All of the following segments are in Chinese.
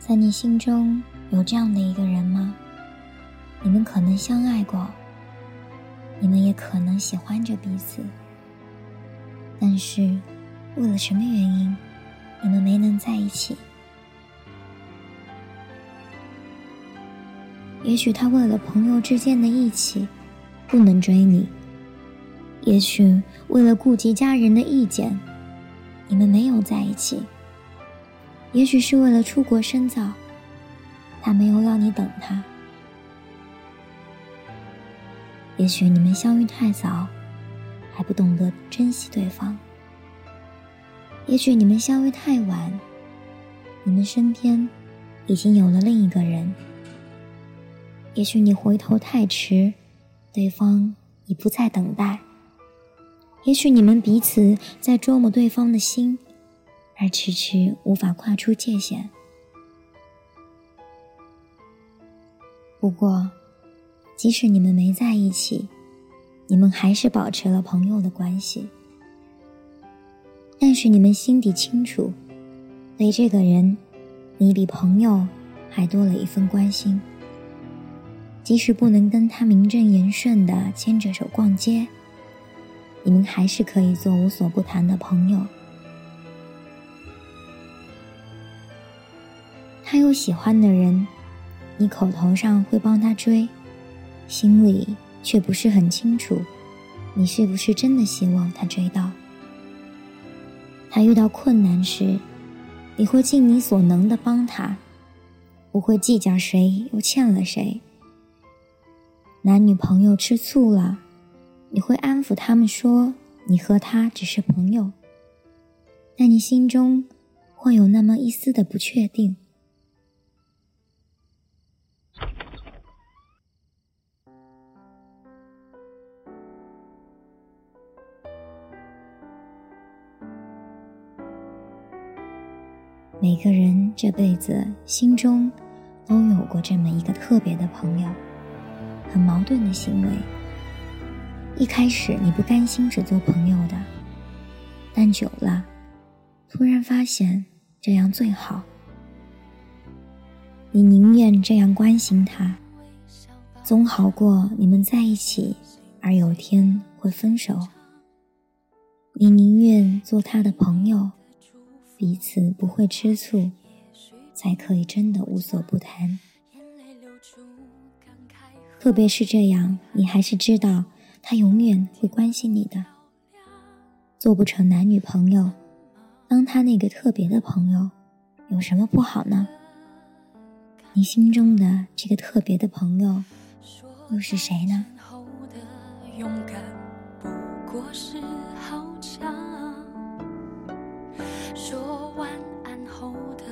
在你心中有这样的一个人吗？你们可能相爱过，你们也可能喜欢着彼此，但是为了什么原因，你们没能在一起？也许他为了朋友之间的义气，不能追你；也许为了顾及家人的意见，你们没有在一起。也许是为了出国深造，他没有要你等他。也许你们相遇太早，还不懂得珍惜对方。也许你们相遇太晚，你们身边已经有了另一个人。也许你回头太迟，对方已不再等待。也许你们彼此在捉摸对方的心。而迟迟无法跨出界限。不过，即使你们没在一起，你们还是保持了朋友的关系。但是你们心底清楚，对这个人，你比朋友还多了一份关心。即使不能跟他名正言顺的牵着手逛街，你们还是可以做无所不谈的朋友。他有喜欢的人，你口头上会帮他追，心里却不是很清楚，你是不是真的希望他追到？他遇到困难时，你会尽你所能的帮他，不会计较谁又欠了谁。男女朋友吃醋了，你会安抚他们说你和他只是朋友，但你心中会有那么一丝的不确定。每个人这辈子心中都有过这么一个特别的朋友，很矛盾的行为。一开始你不甘心只做朋友的，但久了，突然发现这样最好。你宁愿这样关心他，总好过你们在一起而有天会分手。你宁愿做他的朋友。彼此不会吃醋，才可以真的无所不谈。特别是这样，你还是知道他永远会关心你的。做不成男女朋友，当他那个特别的朋友，有什么不好呢？你心中的这个特别的朋友，又是谁呢？说晚安后的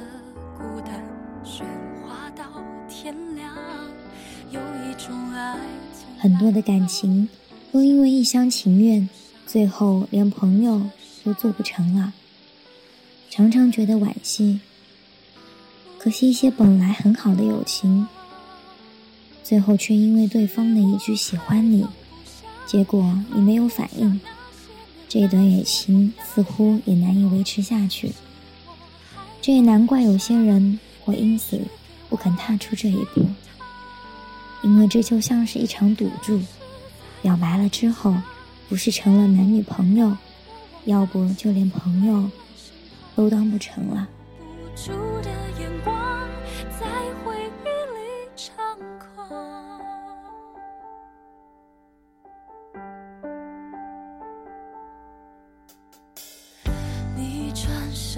孤单，喧哗到天亮。有一种爱很多的感情都因为一厢情愿，最后连朋友都做不成了。常常觉得惋惜，可惜一些本来很好的友情，最后却因为对方的一句喜欢你，结果你没有反应，这段友情似乎也难以维持下去。这也难怪有些人会因此不肯踏出这一步。因为这就像是一场赌注，表白了之后，不是成了男女朋友，要不就连朋友都当不成了。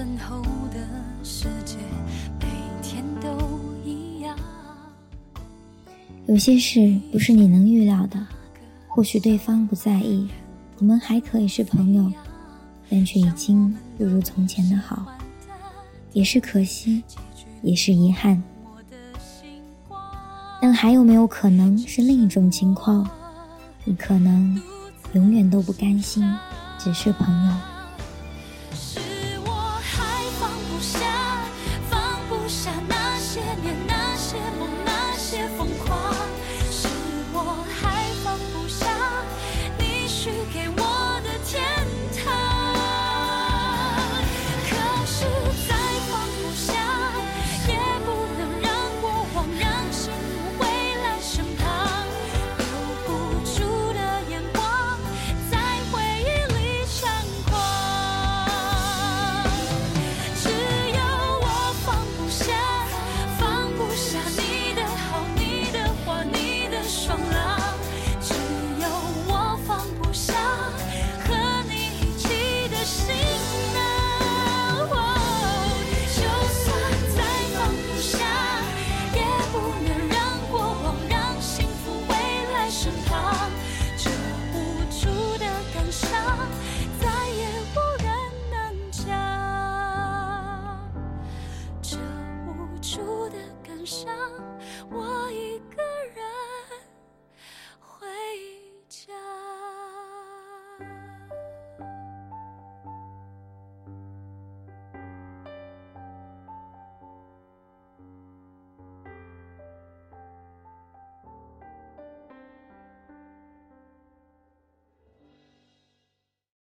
身后的世界每天都一样。有些事不是你能预料的，或许对方不在意，你们还可以是朋友，但却已经不如从前的好，也是可惜，也是遗憾。但还有没有可能是另一种情况？你可能永远都不甘心，只是朋友。